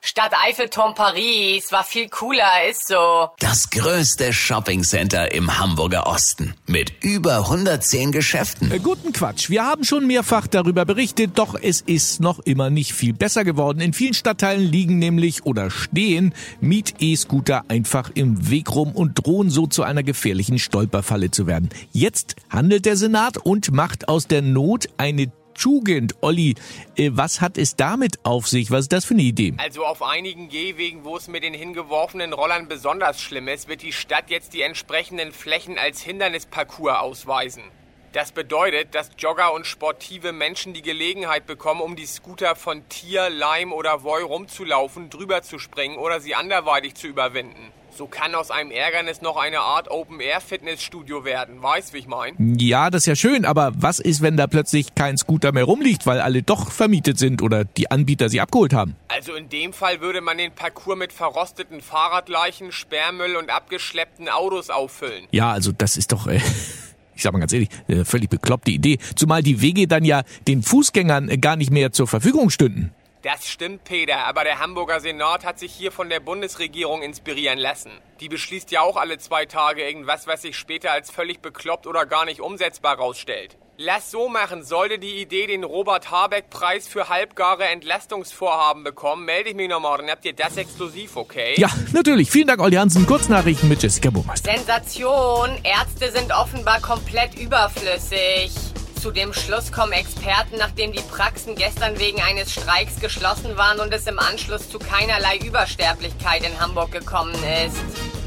Stadt Eiffelturm Paris war viel cooler, ist so. Das größte Shoppingcenter im Hamburger Osten mit über 110 Geschäften. Äh, guten Quatsch. Wir haben schon mehrfach darüber berichtet, doch es ist noch immer nicht viel besser geworden. In vielen Stadtteilen liegen nämlich oder stehen Miet-E-Scooter einfach im Weg rum und drohen so zu einer gefährlichen Stolperfalle zu werden. Jetzt handelt der Senat und macht aus der Not eine Tugend. Olli, äh, was hat es damit auf sich? Was ist das für eine Idee? Also auf einigen Gehwegen, wo es mit den hingeworfenen Rollern besonders schlimm ist, wird die Stadt jetzt die entsprechenden Flächen als Hindernisparcours ausweisen. Das bedeutet, dass Jogger und sportive Menschen die Gelegenheit bekommen, um die Scooter von Tier, Leim oder Voi rumzulaufen, drüber zu springen oder sie anderweitig zu überwinden. So kann aus einem Ärgernis noch eine Art Open-Air-Fitnessstudio werden. Weißt, wie ich mein? Ja, das ist ja schön, aber was ist, wenn da plötzlich kein Scooter mehr rumliegt, weil alle doch vermietet sind oder die Anbieter sie abgeholt haben? Also in dem Fall würde man den Parcours mit verrosteten Fahrradleichen, Sperrmüll und abgeschleppten Autos auffüllen. Ja, also das ist doch... Äh ich sag mal ganz ehrlich, eine völlig bekloppte Idee. Zumal die Wege dann ja den Fußgängern gar nicht mehr zur Verfügung stünden. Das stimmt, Peter, aber der Hamburger Senat hat sich hier von der Bundesregierung inspirieren lassen. Die beschließt ja auch alle zwei Tage irgendwas, was sich später als völlig bekloppt oder gar nicht umsetzbar rausstellt. Lass so machen, sollte die Idee den Robert-Habeck-Preis für halbgare Entlastungsvorhaben bekommen, melde ich mich nochmal, dann habt ihr das exklusiv, okay? Ja, natürlich. Vielen Dank, Olli Hansen. Kurznachrichten mit Jessica Burmeister. Sensation. Ärzte sind offenbar komplett überflüssig. Zu dem Schluss kommen Experten, nachdem die Praxen gestern wegen eines Streiks geschlossen waren und es im Anschluss zu keinerlei Übersterblichkeit in Hamburg gekommen ist.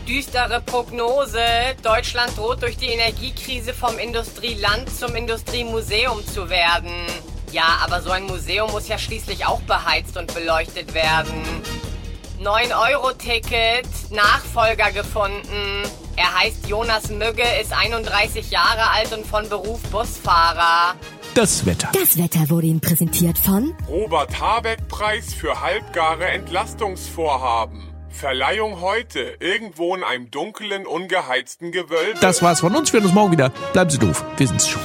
Düstere Prognose. Deutschland droht durch die Energiekrise vom Industrieland zum Industriemuseum zu werden. Ja, aber so ein Museum muss ja schließlich auch beheizt und beleuchtet werden. 9-Euro-Ticket, Nachfolger gefunden. Er heißt Jonas Mügge, ist 31 Jahre alt und von Beruf Busfahrer. Das Wetter. Das Wetter wurde Ihnen präsentiert von Robert Habeck Preis für halbgare Entlastungsvorhaben. Verleihung heute, irgendwo in einem dunklen, ungeheizten Gewölbe. Das war's von uns. Wir hören uns morgen wieder. Bleiben Sie doof. Wir sind's schon.